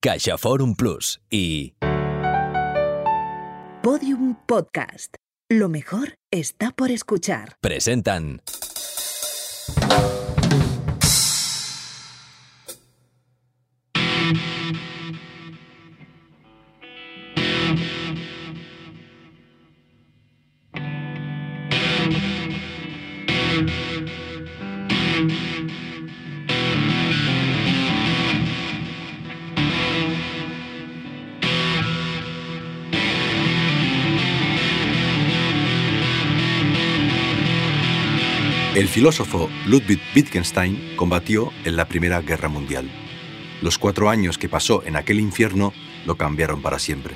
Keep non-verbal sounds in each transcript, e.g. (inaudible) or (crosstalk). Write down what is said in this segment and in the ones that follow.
Caixa Forum Plus y Podium Podcast. Lo mejor está por escuchar. presentan El filósofo Ludwig Wittgenstein combatió en la Primera Guerra Mundial. Los cuatro años que pasó en aquel infierno lo cambiaron para siempre.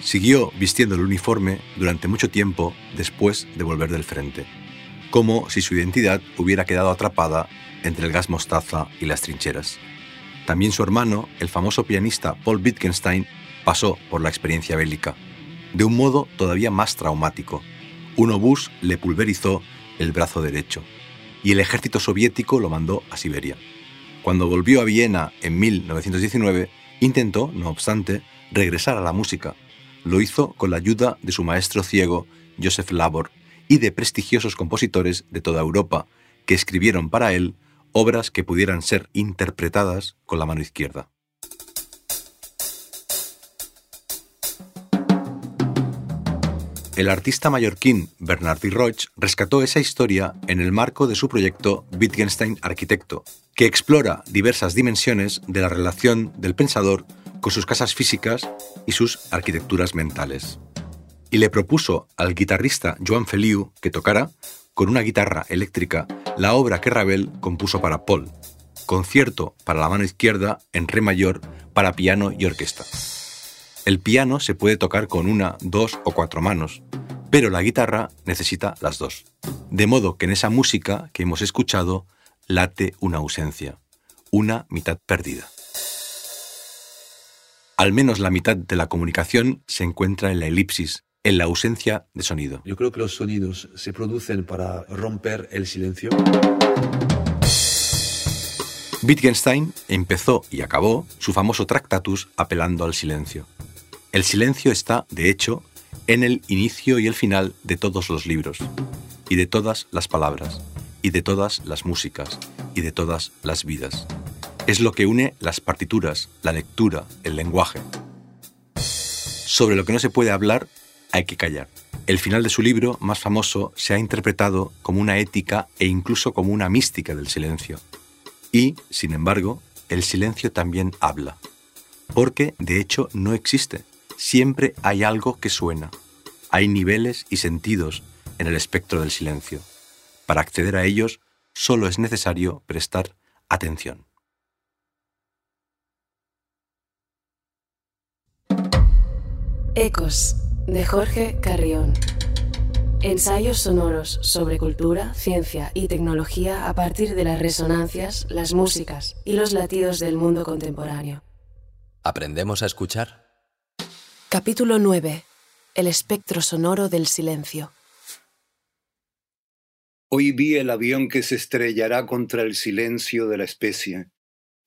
Siguió vistiendo el uniforme durante mucho tiempo después de volver del frente, como si su identidad hubiera quedado atrapada entre el gas mostaza y las trincheras. También su hermano, el famoso pianista Paul Wittgenstein, pasó por la experiencia bélica, de un modo todavía más traumático. Un obús le pulverizó el brazo derecho, y el ejército soviético lo mandó a Siberia. Cuando volvió a Viena en 1919, intentó, no obstante, regresar a la música. Lo hizo con la ayuda de su maestro ciego, Joseph Labor, y de prestigiosos compositores de toda Europa, que escribieron para él obras que pudieran ser interpretadas con la mano izquierda. El artista mallorquín Bernardí Roig rescató esa historia en el marco de su proyecto Wittgenstein Arquitecto, que explora diversas dimensiones de la relación del pensador con sus casas físicas y sus arquitecturas mentales. Y le propuso al guitarrista Joan Feliu que tocara, con una guitarra eléctrica, la obra que Ravel compuso para Paul, concierto para la mano izquierda en re mayor para piano y orquesta. El piano se puede tocar con una, dos o cuatro manos, pero la guitarra necesita las dos. De modo que en esa música que hemos escuchado late una ausencia, una mitad perdida. Al menos la mitad de la comunicación se encuentra en la elipsis, en la ausencia de sonido. Yo creo que los sonidos se producen para romper el silencio. Wittgenstein empezó y acabó su famoso Tractatus apelando al silencio. El silencio está, de hecho, en el inicio y el final de todos los libros, y de todas las palabras, y de todas las músicas, y de todas las vidas. Es lo que une las partituras, la lectura, el lenguaje. Sobre lo que no se puede hablar, hay que callar. El final de su libro más famoso se ha interpretado como una ética e incluso como una mística del silencio. Y, sin embargo, el silencio también habla. Porque, de hecho, no existe siempre hay algo que suena. Hay niveles y sentidos en el espectro del silencio. Para acceder a ellos solo es necesario prestar atención. Ecos, de Jorge Carrión. Ensayos sonoros sobre cultura, ciencia y tecnología a partir de las resonancias, las músicas y los latidos del mundo contemporáneo. ¿Aprendemos a escuchar? Capítulo 9. El espectro sonoro del silencio. Hoy vi el avión que se estrellará contra el silencio de la especie.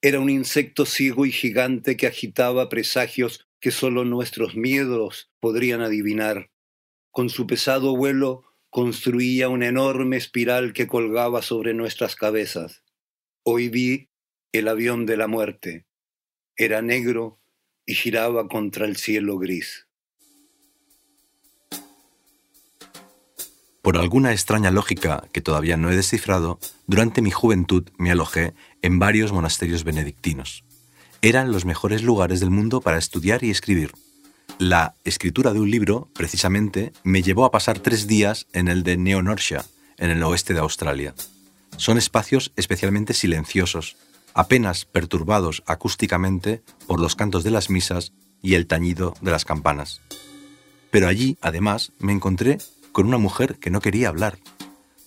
Era un insecto ciego y gigante que agitaba presagios que solo nuestros miedos podrían adivinar. Con su pesado vuelo construía una enorme espiral que colgaba sobre nuestras cabezas. Hoy vi el avión de la muerte. Era negro y giraba contra el cielo gris. Por alguna extraña lógica que todavía no he descifrado, durante mi juventud me alojé en varios monasterios benedictinos. Eran los mejores lugares del mundo para estudiar y escribir. La escritura de un libro, precisamente, me llevó a pasar tres días en el de Neonorsha, en el oeste de Australia. Son espacios especialmente silenciosos, apenas perturbados acústicamente por los cantos de las misas y el tañido de las campanas. Pero allí, además, me encontré con una mujer que no quería hablar.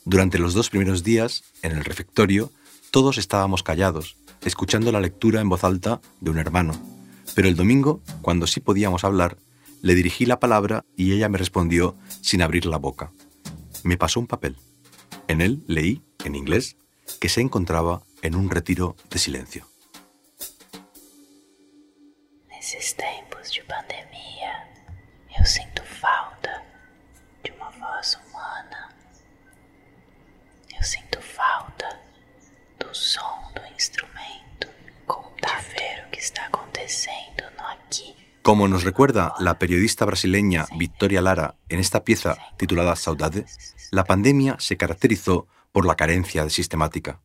Durante los dos primeros días, en el refectorio, todos estábamos callados, escuchando la lectura en voz alta de un hermano. Pero el domingo, cuando sí podíamos hablar, le dirigí la palabra y ella me respondió sin abrir la boca. Me pasó un papel. En él leí, en inglés, que se encontraba en un retiro de silencio. Nesses tempos de pandemia, eu sinto falta de uma voz humana. Eu sinto falta do som do instrumento, contar ver o que está acontecendo no aqui. Como nos recuerda la periodista brasileña Victoria Lara en esta pieza titulada Saudade, la pandemia se caracterizó por la carencia de sistemática.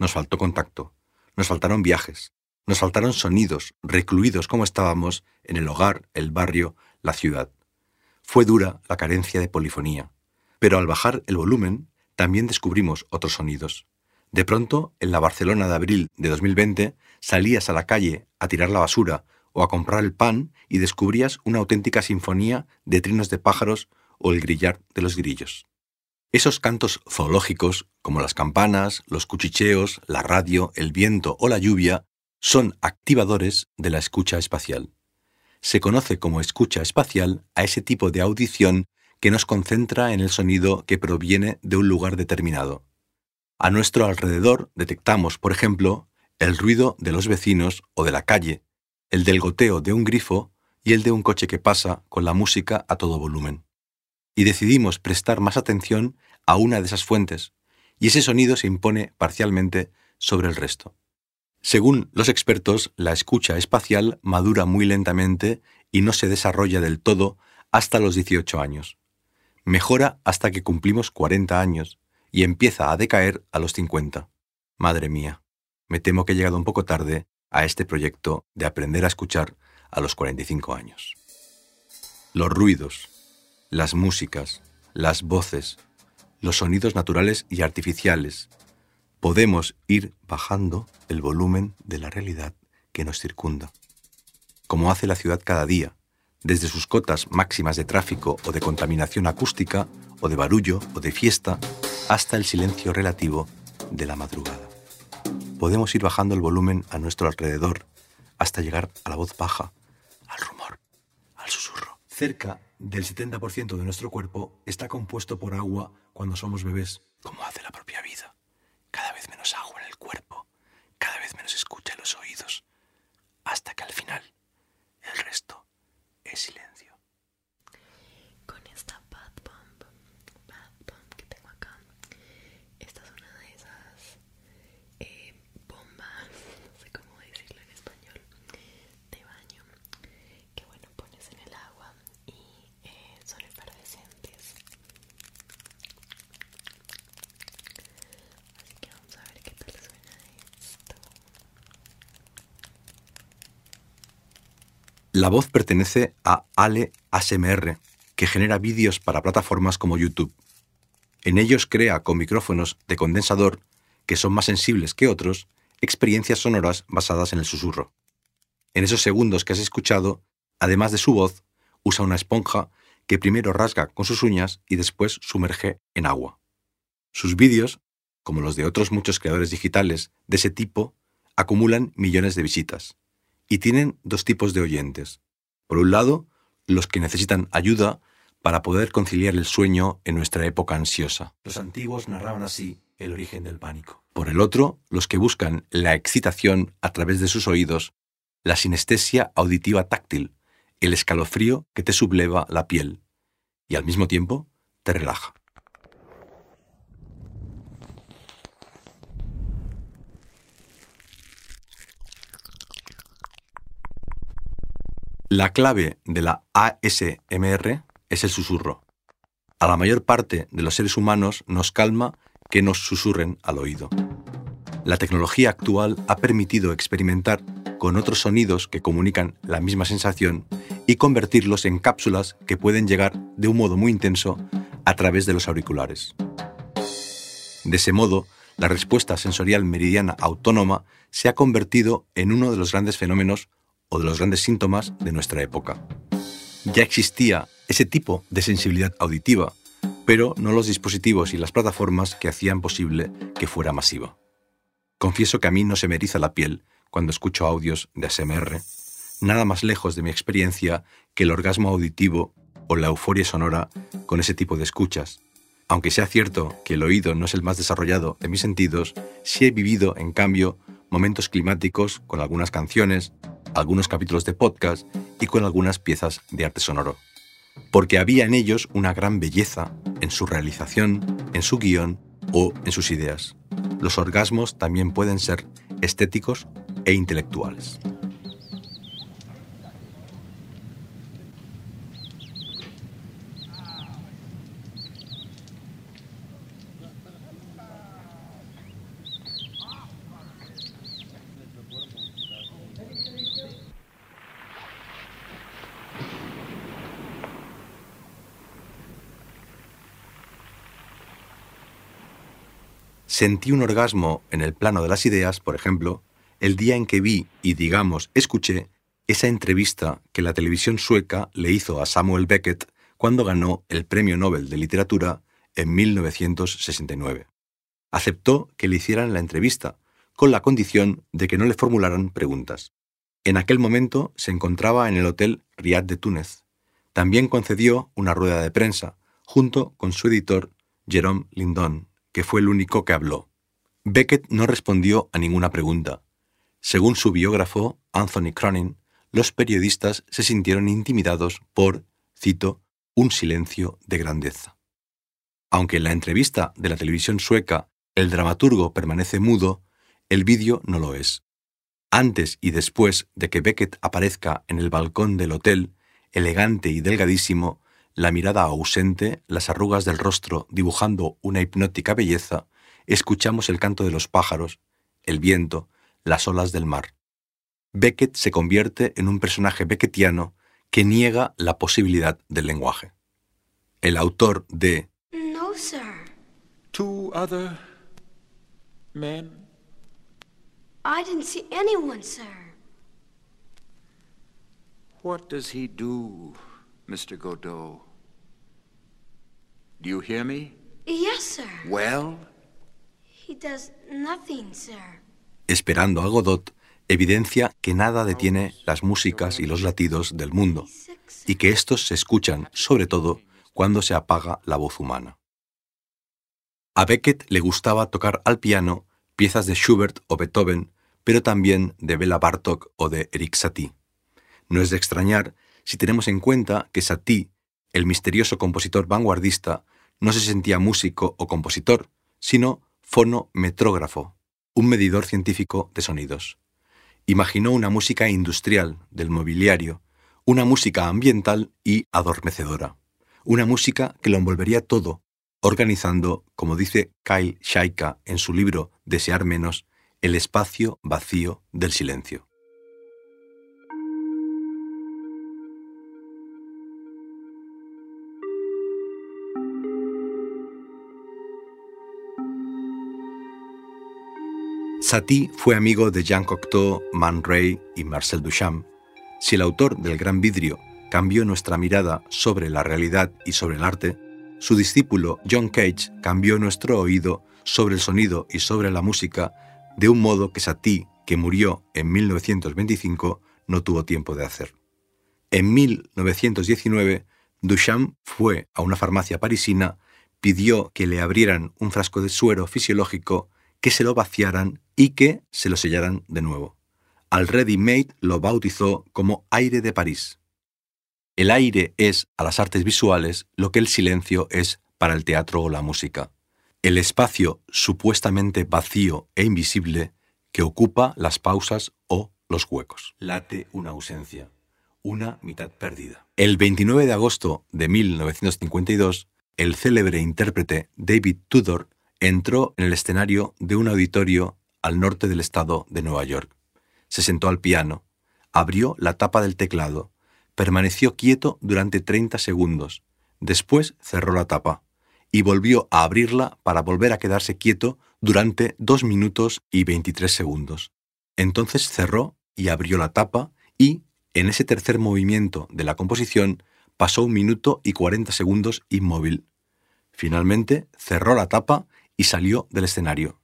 Nos faltó contacto, nos faltaron viajes, nos faltaron sonidos, recluidos como estábamos en el hogar, el barrio, la ciudad. Fue dura la carencia de polifonía, pero al bajar el volumen también descubrimos otros sonidos. De pronto, en la Barcelona de abril de 2020, salías a la calle a tirar la basura o a comprar el pan y descubrías una auténtica sinfonía de trinos de pájaros o el grillar de los grillos. Esos cantos zoológicos, como las campanas, los cuchicheos, la radio, el viento o la lluvia, son activadores de la escucha espacial. Se conoce como escucha espacial a ese tipo de audición que nos concentra en el sonido que proviene de un lugar determinado. A nuestro alrededor detectamos, por ejemplo, el ruido de los vecinos o de la calle, el del goteo de un grifo y el de un coche que pasa con la música a todo volumen. Y decidimos prestar más atención a una de esas fuentes, y ese sonido se impone parcialmente sobre el resto. Según los expertos, la escucha espacial madura muy lentamente y no se desarrolla del todo hasta los 18 años. Mejora hasta que cumplimos 40 años y empieza a decaer a los 50. Madre mía, me temo que he llegado un poco tarde a este proyecto de aprender a escuchar a los 45 años. Los ruidos, las músicas, las voces, los sonidos naturales y artificiales, podemos ir bajando el volumen de la realidad que nos circunda, como hace la ciudad cada día, desde sus cotas máximas de tráfico o de contaminación acústica, o de barullo o de fiesta, hasta el silencio relativo de la madrugada. Podemos ir bajando el volumen a nuestro alrededor hasta llegar a la voz baja, al rumor, al susurro. Cerca del 70% de nuestro cuerpo está compuesto por agua cuando somos bebés, hace la propia vida cada vez menos agua en el cuerpo, cada vez menos escucha en los oídos, hasta que al final el resto es silencio. Con esta bad bomb, bad bomb que tengo acá, esta es una de esas eh, bombas, no sé cómo decirlo en español, de baño, que bueno, pones en el agua y eh, son efervescentes. Así que vamos a ver qué tal suena esto. La voz pertenece a Ale ASMR, que genera vídeos para plataformas como YouTube. En ellos crea con micrófonos de condensador, que son más sensibles que otros, experiencias sonoras basadas en el susurro. En esos segundos que has escuchado, además de su voz, usa una esponja que primero rasga con sus uñas y después sumerge en agua. Sus vídeos, como los de otros muchos creadores digitales de ese tipo, acumulan millones de visitas y tienen dos tipos de oyentes. Por un lado, los que necesitan ayuda para poder conciliar el sueño en nuestra época ansiosa. Los antiguos narraban así el origen del pánico. Por el otro, los que buscan la excitación a través de sus oídos, la sinestesia auditiva táctil, el escalofrío que te subleva la piel y al mismo tiempo te relaja. La clave de la ASMR es el susurro. A la mayor parte de los seres humanos nos calma que nos susurren al oído. La tecnología actual ha permitido experimentar con otros sonidos que comunican la misma sensación y convertirlos en cápsulas que pueden llegar de un modo muy intenso a través de los auriculares. De ese modo, la respuesta sensorial meridiana autónoma se ha convertido en uno de los grandes fenómenos o de los grandes síntomas de nuestra época. Ya existía ese tipo de sensibilidad auditiva, pero no los dispositivos y las plataformas que hacían posible que fuera masiva. Confieso que a mí no se me eriza la piel cuando escucho audios de ASMR, nada más lejos de mi experiencia que el orgasmo auditivo o la euforia sonora con ese tipo de escuchas. Aunque sea cierto que el oído no es el más desarrollado de mis sentidos, sí he vivido, en cambio, momentos climáticos con algunas canciones, algunos capítulos de podcast y con algunas piezas de arte sonoro. Porque había en ellos una gran belleza en su realización, en su guion o en sus ideas. Los orgasmos también pueden ser estéticos e intelectuales. Sentí un orgasmo en el plano de las ideas, por ejemplo, el día en que vi y, digamos, escuché esa entrevista que la televisión sueca le hizo a Samuel Beckett cuando ganó el Premio Nobel de Literatura en 1969. Aceptó que le hicieran la entrevista, con la condición de que no le formularan preguntas. En aquel momento se encontraba en el Hotel Riad de Túnez. También concedió una rueda de prensa, junto con su editor, Jerome Lindon, que fue el único que habló. Beckett no respondió a ninguna pregunta. Según su biógrafo, Anthony Cronin, los periodistas se sintieron intimidados por, cito, un silencio de grandeza. Aunque en la entrevista de la televisión sueca el dramaturgo permanece mudo, el vídeo no lo es. Antes y después de que Beckett aparezca en el balcón del hotel, elegante y delgadísimo, la mirada ausente, las arrugas del rostro dibujando una hipnótica belleza, escuchamos el canto de los pájaros, el viento, las olas del mar. Beckett se convierte en un personaje beckettiano que niega la posibilidad del lenguaje. El autor de No, sir. Two other men? I didn't see anyone, sir. What does he do, Mr. Godot? Do you hear me? Yes, sir. Well? He does nothing, sir. Esperando a Godot, evidencia que nada detiene las músicas y los latidos del mundo, y que estos se escuchan, sobre todo, cuando se apaga la voz humana. A Beckett le gustaba tocar al piano piezas de Schubert o Beethoven, pero también de Bela Bartok o de Eric Satie. No es de extrañar si tenemos en cuenta que Satie, el misterioso compositor vanguardista, no se sentía músico o compositor, sino fonometrógrafo, un medidor científico de sonidos. Imaginó una música industrial, del mobiliario, una música ambiental y adormecedora, una música que lo envolvería todo, organizando, como dice Kyle Shaika en su libro Desear menos, el espacio vacío del silencio. Satie fue amigo de Jean Cocteau, Man Ray y Marcel Duchamp. Si el autor del Gran Vidrio cambió nuestra mirada sobre la realidad y sobre el arte, su discípulo John Cage cambió nuestro oído sobre el sonido y sobre la música de un modo que Satie, que murió en 1925, no tuvo tiempo de hacer. En 1919, Duchamp fue a una farmacia parisina, pidió que le abrieran un frasco de suero fisiológico, que se lo vaciaran y que se lo sellaran de nuevo. Al Ready Made lo bautizó como aire de París. El aire es a las artes visuales lo que el silencio es para el teatro o la música. El espacio supuestamente vacío e invisible que ocupa las pausas o los huecos. Late una ausencia, una mitad perdida. El 29 de agosto de 1952, el célebre intérprete David Tudor entró en el escenario de un auditorio al norte del estado de Nueva York. Se sentó al piano, abrió la tapa del teclado, permaneció quieto durante 30 segundos, después cerró la tapa y volvió a abrirla para volver a quedarse quieto durante 2 minutos y 23 segundos. Entonces cerró y abrió la tapa y, en ese tercer movimiento de la composición, pasó un minuto y 40 segundos inmóvil. Finalmente cerró la tapa y salió del escenario.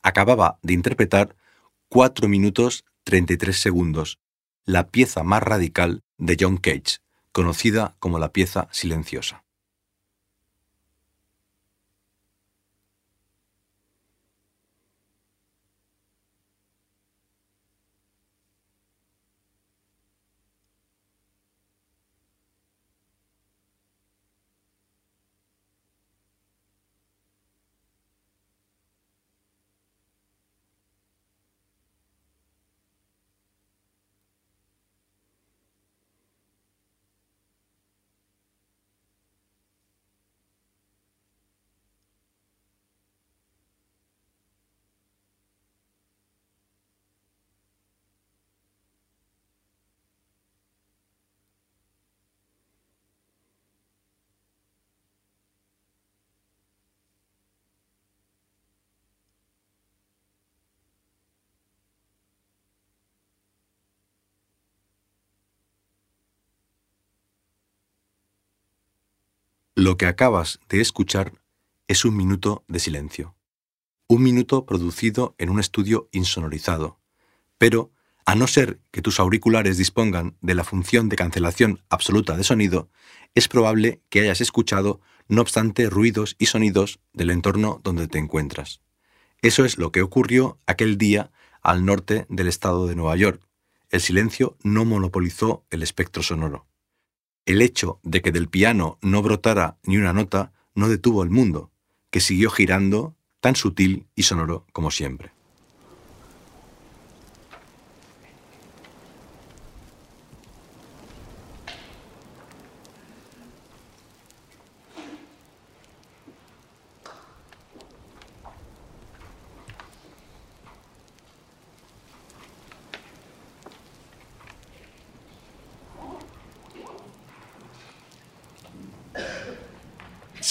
Acababa de interpretar 4 minutos 33 segundos, la pieza más radical de John Cage, conocida como la pieza silenciosa. Lo que acabas de escuchar es un minuto de silencio. Un minuto producido en un estudio insonorizado. Pero, a no ser que tus auriculares dispongan de la función de cancelación absoluta de sonido, es probable que hayas escuchado, no obstante, ruidos y sonidos del entorno donde te encuentras. Eso es lo que ocurrió aquel día al norte del estado de Nueva York. El silencio no monopolizó el espectro sonoro. El hecho de que del piano no brotara ni una nota no detuvo el mundo, que siguió girando tan sutil y sonoro como siempre.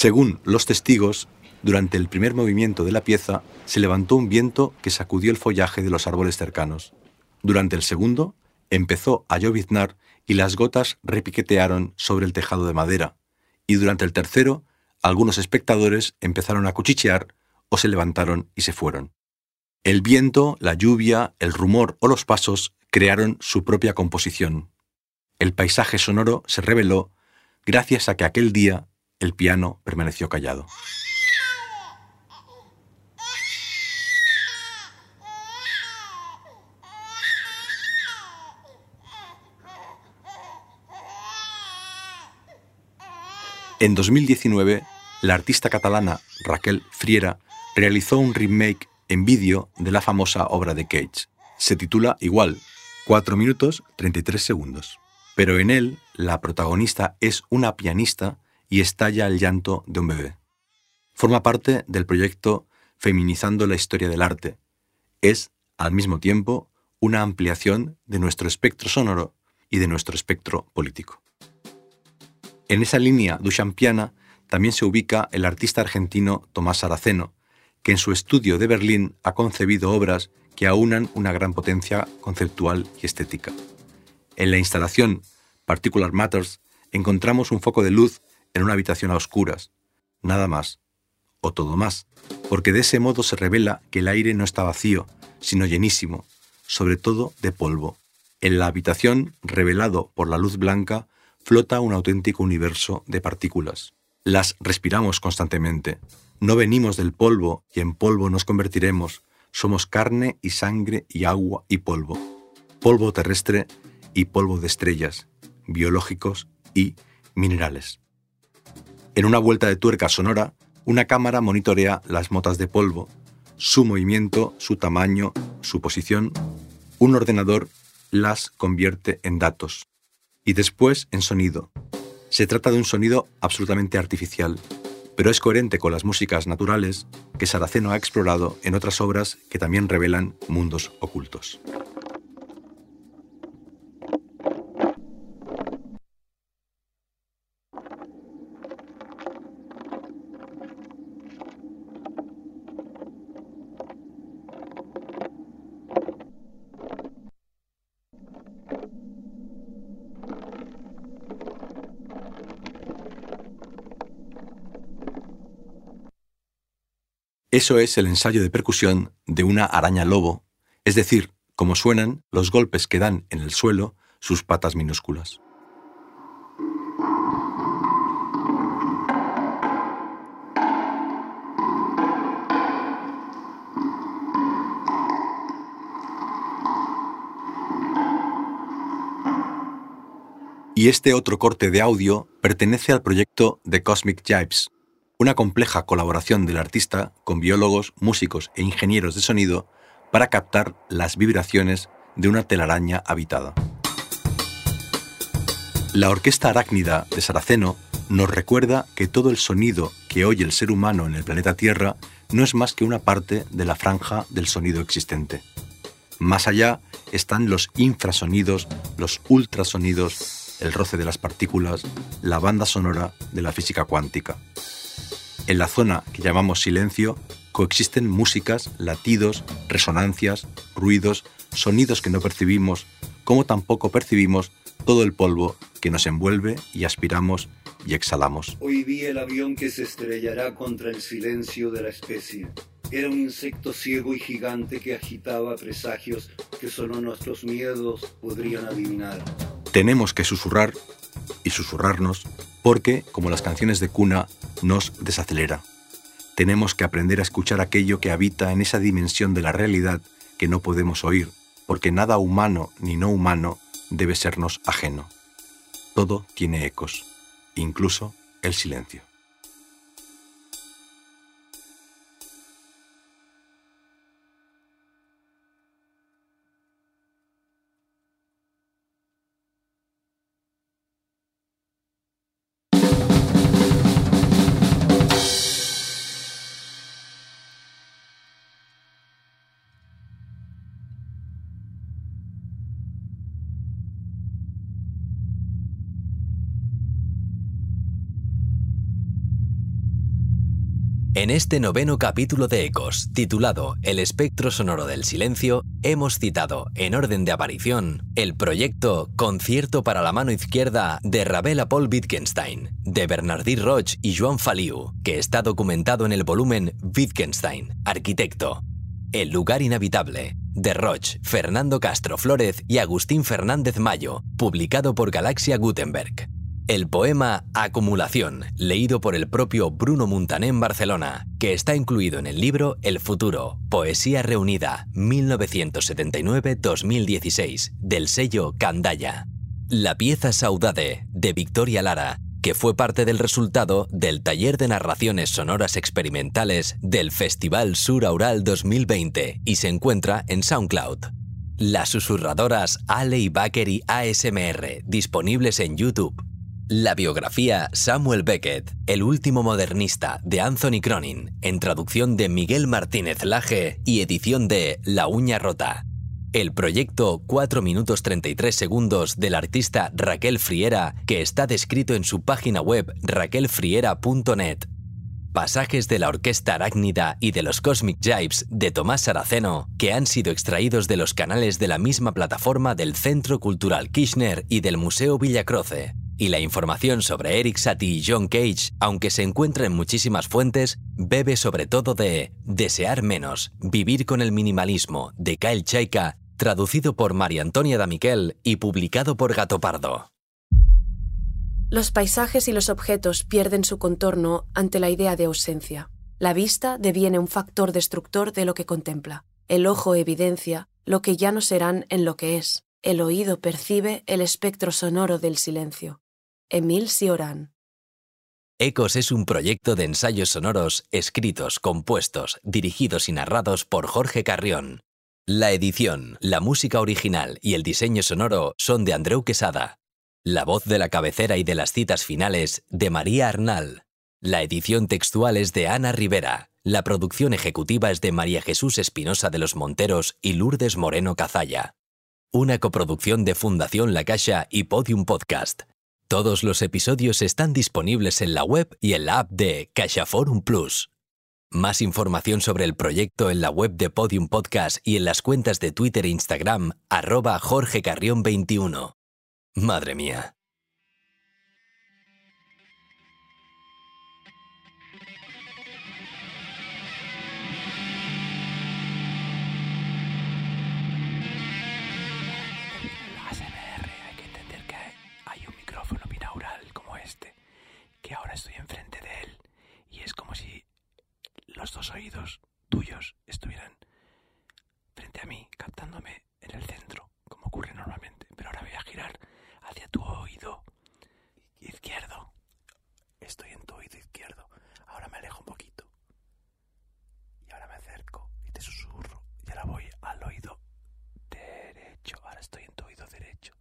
Según los testigos, durante el primer movimiento de la pieza se levantó un viento que sacudió el follaje de los árboles cercanos. Durante el segundo, empezó a lloviznar y las gotas repiquetearon sobre el tejado de madera. Y durante el tercero, algunos espectadores empezaron a cuchichear o se levantaron y se fueron. El viento, la lluvia, el rumor o los pasos crearon su propia composición. El paisaje sonoro se reveló gracias a que aquel día el piano permaneció callado. En 2019, la artista catalana Raquel Friera realizó un remake en vídeo de la famosa obra de Cage. Se titula igual, 4 minutos 33 segundos. Pero en él, la protagonista es una pianista y estalla el llanto de un bebé. Forma parte del proyecto Feminizando la Historia del Arte. Es, al mismo tiempo, una ampliación de nuestro espectro sonoro y de nuestro espectro político. En esa línea duchampiana también se ubica el artista argentino Tomás Saraceno, que en su estudio de Berlín ha concebido obras que aunan una gran potencia conceptual y estética. En la instalación Particular Matters encontramos un foco de luz en una habitación a oscuras, nada más, o todo más, porque de ese modo se revela que el aire no está vacío, sino llenísimo, sobre todo de polvo. En la habitación, revelado por la luz blanca, flota un auténtico universo de partículas. Las respiramos constantemente. No venimos del polvo y en polvo nos convertiremos. Somos carne y sangre y agua y polvo. Polvo terrestre y polvo de estrellas, biológicos y minerales. En una vuelta de tuerca sonora, una cámara monitorea las motas de polvo, su movimiento, su tamaño, su posición. Un ordenador las convierte en datos y después en sonido. Se trata de un sonido absolutamente artificial, pero es coherente con las músicas naturales que Saraceno ha explorado en otras obras que también revelan mundos ocultos. Eso es el ensayo de percusión de una araña lobo, es decir, como suenan los golpes que dan en el suelo sus patas minúsculas. Y este otro corte de audio pertenece al proyecto The Cosmic Jibes, una compleja colaboración del artista con biólogos, músicos e ingenieros de sonido para captar las vibraciones de una telaraña habitada. La orquesta arácnida de Saraceno nos recuerda que todo el sonido que oye el ser humano en el planeta Tierra no es más que una parte de la franja del sonido existente. Más allá están los infrasonidos, los ultrasonidos, el roce de las partículas, la banda sonora de la física cuántica. En la zona que llamamos silencio coexisten músicas, latidos, resonancias, ruidos, sonidos que no percibimos, como tampoco percibimos todo el polvo que nos envuelve y aspiramos y exhalamos. Hoy vi el avión que se estrellará contra el silencio de la especie. Era un insecto ciego y gigante que agitaba presagios que solo nuestros miedos podrían adivinar. Tenemos que susurrar y susurrarnos porque, como las canciones de cuna, nos desacelera. Tenemos que aprender a escuchar aquello que habita en esa dimensión de la realidad que no podemos oír, porque nada humano ni no humano debe sernos ajeno. Todo tiene ecos, incluso el silencio. En este noveno capítulo de Ecos, titulado El espectro sonoro del silencio, hemos citado, en orden de aparición, el proyecto Concierto para la mano izquierda de Ravela Paul Wittgenstein, de Bernardí Roch y Joan Faliu, que está documentado en el volumen Wittgenstein, Arquitecto. El lugar inhabitable, de Roch, Fernando Castro Flórez y Agustín Fernández Mayo, publicado por Galaxia Gutenberg. El poema Acumulación, leído por el propio Bruno Muntané en Barcelona, que está incluido en el libro El futuro, Poesía reunida, 1979-2016, del sello Candaya. La pieza Saudade, de Victoria Lara, que fue parte del resultado del taller de narraciones sonoras experimentales del Festival Sur Aural 2020 y se encuentra en SoundCloud. Las susurradoras Ale y Baker y ASMR, disponibles en YouTube. La biografía Samuel Beckett, el último modernista de Anthony Cronin, en traducción de Miguel Martínez Laje y edición de La Uña Rota. El proyecto 4 minutos 33 segundos del artista Raquel Friera, que está descrito en su página web raquelfriera.net. Pasajes de la Orquesta Arácnida y de los Cosmic Jibes de Tomás Saraceno, que han sido extraídos de los canales de la misma plataforma del Centro Cultural Kirchner y del Museo Villacroce. Y la información sobre Eric Satie y John Cage, aunque se encuentra en muchísimas fuentes, bebe sobre todo de Desear menos, vivir con el minimalismo, de Kyle Chaika, traducido por María Antonia Damiquel y publicado por Gato Pardo. Los paisajes y los objetos pierden su contorno ante la idea de ausencia. La vista deviene un factor destructor de lo que contempla. El ojo evidencia lo que ya no serán en lo que es. El oído percibe el espectro sonoro del silencio. Emil Cioran. Ecos es un proyecto de ensayos sonoros escritos, compuestos, dirigidos y narrados por Jorge Carrión. La edición, la música original y el diseño sonoro son de Andreu Quesada. La voz de la cabecera y de las citas finales de María Arnal. La edición textual es de Ana Rivera. La producción ejecutiva es de María Jesús Espinosa de los Monteros y Lourdes Moreno Cazalla. Una coproducción de Fundación La Caixa y Podium Podcast. Todos los episodios están disponibles en la web y en la app de CaixaForum Plus. Más información sobre el proyecto en la web de Podium Podcast y en las cuentas de Twitter e Instagram, arroba Jorge Carrión 21. Madre mía. Como si los dos oídos tuyos estuvieran frente a mí, captándome en el centro, como ocurre normalmente. Pero ahora voy a girar hacia tu oído izquierdo. Estoy en tu oído izquierdo. Ahora me alejo un poquito. Y ahora me acerco y te susurro. Y ahora voy al oído derecho. Ahora estoy en tu oído derecho.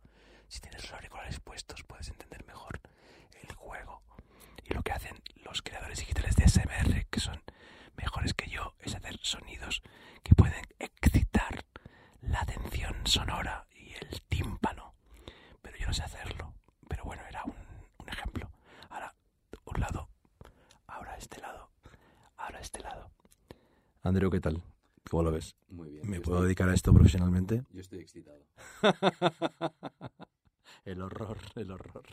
Si tienes los auriculares puestos puedes entender mejor el juego. Y lo que hacen los creadores digitales de SMR, que son mejores que yo, es hacer sonidos que pueden excitar la atención sonora y el tímpano. Pero yo no sé hacerlo. Pero bueno, era un, un ejemplo. Ahora, un lado. Ahora este lado. Ahora este lado. Andreu, ¿qué tal? ¿Cómo lo ves? Muy bien. ¿Me yo puedo estoy- dedicar a esto profesionalmente? Yo estoy excitado. (laughs) el horror, el horror.